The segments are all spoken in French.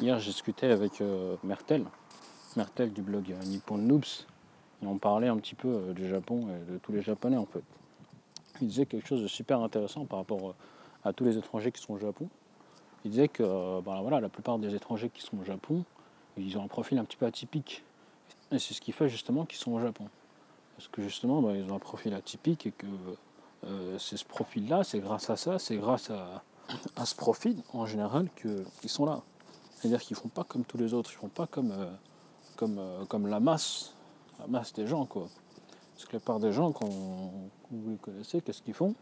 Hier, j'ai discuté avec euh, Mertel, Mertel du blog euh, Nippon Noobs, et on parlait un petit peu euh, du Japon et de tous les Japonais en fait. Il disait quelque chose de super intéressant par rapport à tous les étrangers qui sont au Japon. Il disait que ben voilà, la plupart des étrangers qui sont au Japon, ils ont un profil un petit peu atypique. Et c'est ce qui fait justement qu'ils sont au Japon. Parce que justement, ben, ils ont un profil atypique et que c'est ce profil-là, c'est grâce à ça, c'est grâce à, à, ce profil en général qu'ils sont là. C'est-à-dire qu'ils font pas comme tous les autres, ils font pas comme, euh, comme, euh, comme la masse, la masse des gens quoi. Parce que la plupart des gens, quand, vous les connaissez, qu'est-ce qu'ils font?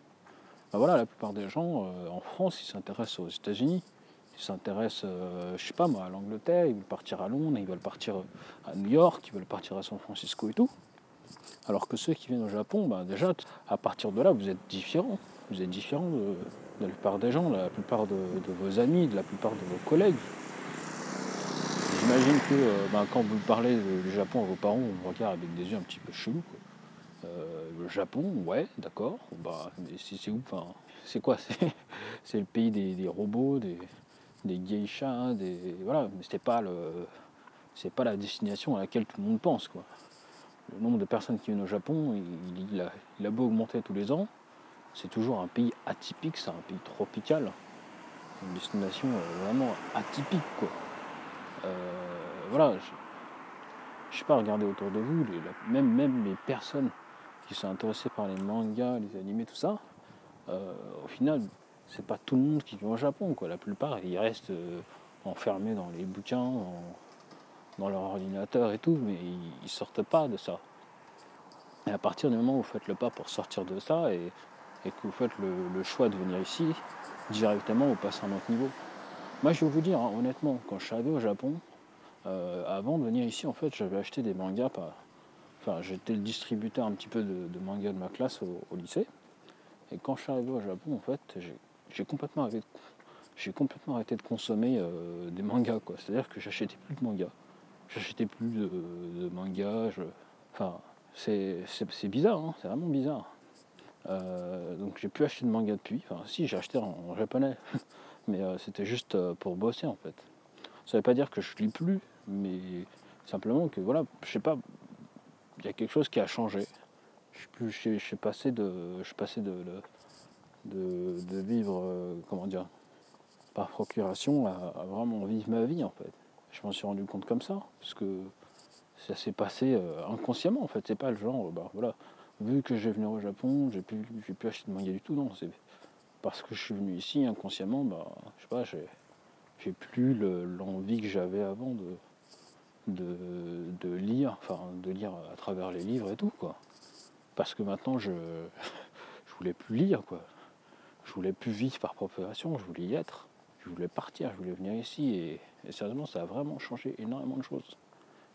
Ben voilà, la plupart des gens euh, en France, ils s'intéressent aux États-Unis, ils s'intéressent, je sais pas moi, à l'Angleterre, ils veulent partir à Londres, ils veulent partir à New York, ils veulent partir à San Francisco et tout. Alors que ceux qui viennent au Japon, ben déjà, à partir de là, vous êtes différents. Vous êtes différents de, la plupart des gens, de la plupart de vos amis, de la plupart de vos collègues. J'imagine que euh, ben, quand vous parlez du Japon à vos parents, on vous regarde avec des yeux un petit peu chelous. Euh, le Japon, ouais, d'accord. Bah, mais c'est où C'est quoi? C'est le pays des, robots, des, geishas, des voilà. Mais pas c'est pas la destination à laquelle tout le monde pense. Le nombre de personnes qui viennent au Japon, il, a, beau augmenter tous les ans, c'est toujours un pays atypique, c'est un pays tropical, une destination euh, vraiment atypique. Euh, voilà, je, ne sais pas, regardez autour de vous, même, les personnes qui sont intéressées par les mangas, les animés, tout ça, euh, au final, c'est pas tout le monde qui vient au Japon. Quoi. La plupart, ils restent euh, enfermés dans les bouquins, dans leur ordinateur et tout, mais ils, ne sortent pas de ça. Et à partir du moment où vous faites le pas pour sortir de ça et, que vous faites le, choix de venir ici, directement vous passez à un autre niveau. Moi, je vais vous dire, hein, honnêtement, quand je suis arrivé au Japon, euh, avant de venir ici, en fait, j'avais acheté des mangas. Enfin, j'étais le distributeur un petit peu de, mangas de ma classe au, lycée. Et quand je suis arrivé au Japon, en fait, j'ai complètement arrêté, de consommer euh, des mangas. C'est-à-dire que j'achetais plus de mangas. J'achetais plus de, mangas. Enfin, c'est bizarre, hein, c'est vraiment bizarre. Euh, donc j'ai pu acheter de mangas depuis. Enfin, si, j'ai acheté en japonais. mais euh, c'était juste euh, pour bosser en fait. Ça ne veut pas dire que je lis plus, mais simplement que voilà, je sais pas, il y a quelque chose qui a changé. Je suis, passé de, je de, de, vivre, euh, comment dire, par procuration à, vraiment vivre ma vie en fait. Je m'en suis rendu compte comme ça, parce que ça s'est passé inconsciemment en fait. C'est pas le genre, bah voilà, vu que je vais venir au Japon, j'ai plus, j'ai plus acheter de manga du tout, non. C'est parce que je suis venu ici inconsciemment, bah, je sais pas, j'ai, plus l'envie que j'avais avant de, de, lire, enfin de lire à travers les livres et tout quoi. Parce que maintenant je, je voulais plus lire quoi. Je voulais plus vivre par procuration, je voulais y être. Je voulais partir, je voulais venir ici et, sérieusement ça a vraiment changé énormément de choses.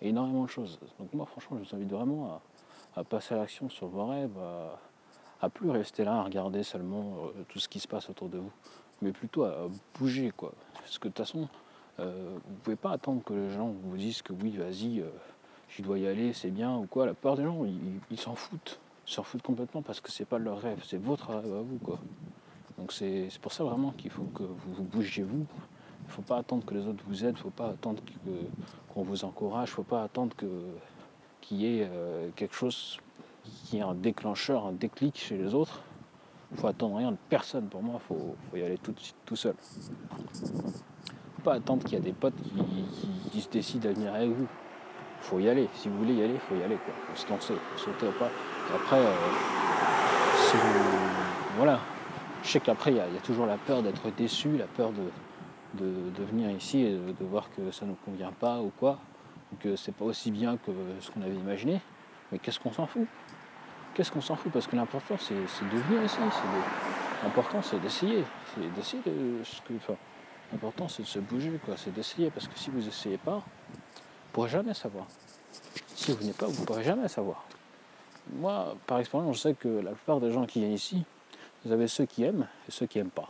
Énormément de choses. Donc moi franchement je vous invite vraiment à, à passer à l'action sur vos rêves, à plus rester là à regarder seulement euh, tout ce qui se passe autour de vous, mais plutôt à bouger quoi. Parce que de toute façon, euh, vous pouvez pas attendre que les gens vous disent que oui, vas-y, euh, je dois y aller, c'est bien ou quoi. La plupart des gens, ils s'en foutent, ils s'en foutent complètement parce que c'est pas leur rêve, c'est votre rêve à vous quoi. Donc c'est pour ça vraiment qu'il faut que vous, vous bougez vous. Il ne faut pas attendre que les autres vous aident, il ne faut pas attendre qu'on vous encourage, il ne faut pas attendre qu'il y ait quelque chose est un déclencheur, un déclic chez les autres. Il faut attendre rien de personne pour moi, il faut, y aller tout, tout seul. Faut pas attendre qu'il y a des potes qui, se décident à venir avec vous. Il faut y aller. Si vous voulez y aller, il faut y aller. Il faut se lancer, faut sauter au pas. Après, euh, voilà. Je sais qu'après, il y, a toujours la peur d'être déçu, la peur de, venir ici et de, voir que ça ne nous convient pas ou quoi, que c'est pas aussi bien que ce qu'on avait imaginé. Mais qu'est-ce qu'on s'en fout? Qu'est-ce qu'on s'en fout? Parce que l'important, c'est de venir ici. L'important, c'est d'essayer. C'est d'essayer de ce que. l'important, c'est de se bouger, quoi. C'est d'essayer. Parce que si vous n'essayez pas, vous ne pourrez jamais savoir. Si vous venez pas, vous ne pourrez jamais savoir. Moi, par expérience, je sais que la plupart des gens qui viennent ici, vous avez ceux qui aiment et ceux qui n'aiment pas.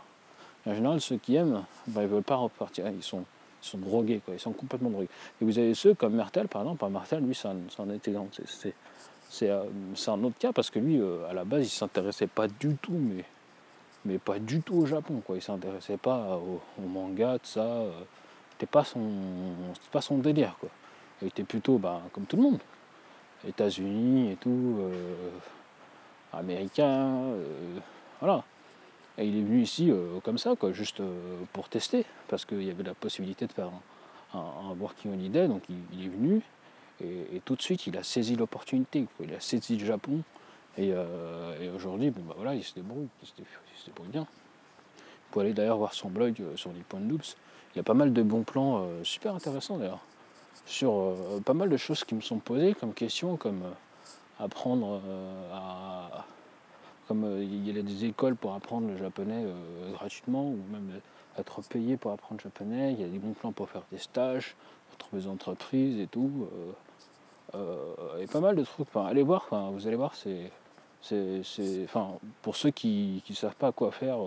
en général, ceux qui aiment, ben, ils ne veulent pas repartir. Ils sont, sont drogués, quoi. Ils sont complètement drogués. Et vous avez ceux comme Martel, par exemple. Martel, lui, c'est un, exemple. C'est euh, c'est un autre cas parce que lui, euh, à la base, il s'intéressait pas du tout, mais, pas du tout au Japon. Quoi. Il s'intéressait pas au, manga, de ça. Euh, c'était pas son, pas son délire. Il était plutôt bah, comme tout le monde, États-Unis et tout, euh, américain, euh, voilà. Et il est venu ici euh, comme ça, juste pour tester, parce qu'il y avait la possibilité de faire un, un, working holiday, donc il, est venu, et, tout de suite il a saisi l'opportunité, il a saisi le Japon, et, aujourd'hui, bon bah voilà, il se débrouille, il se débrouille, bien. Vous pouvez aller d'ailleurs voir son blog sur les points de loops. Il y a pas mal de bons plans super intéressants d'ailleurs sur euh, pas mal de choses qui me sont posées comme questions, comme euh, apprendre euh, à. Comme il y a des écoles pour apprendre le japonais gratuitement ou même être payé pour apprendre le japonais. Il y a des bons plans pour faire des stages, trouver des entreprises et tout. et pas mal de trucs. Enfin, allez voir, enfin, vous allez voir, c'est. enfin, pour ceux qui ne savent pas quoi faire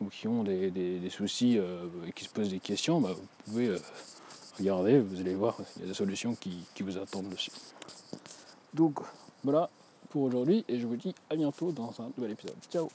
ou qui ont des, soucis et qui se posent des questions, bah, vous pouvez regardez, vous allez voir, il y a des solutions qui, qui vous attendent dessus. Donc voilà pour aujourd'hui et je vous dis à bientôt dans un nouvel épisode. Ciao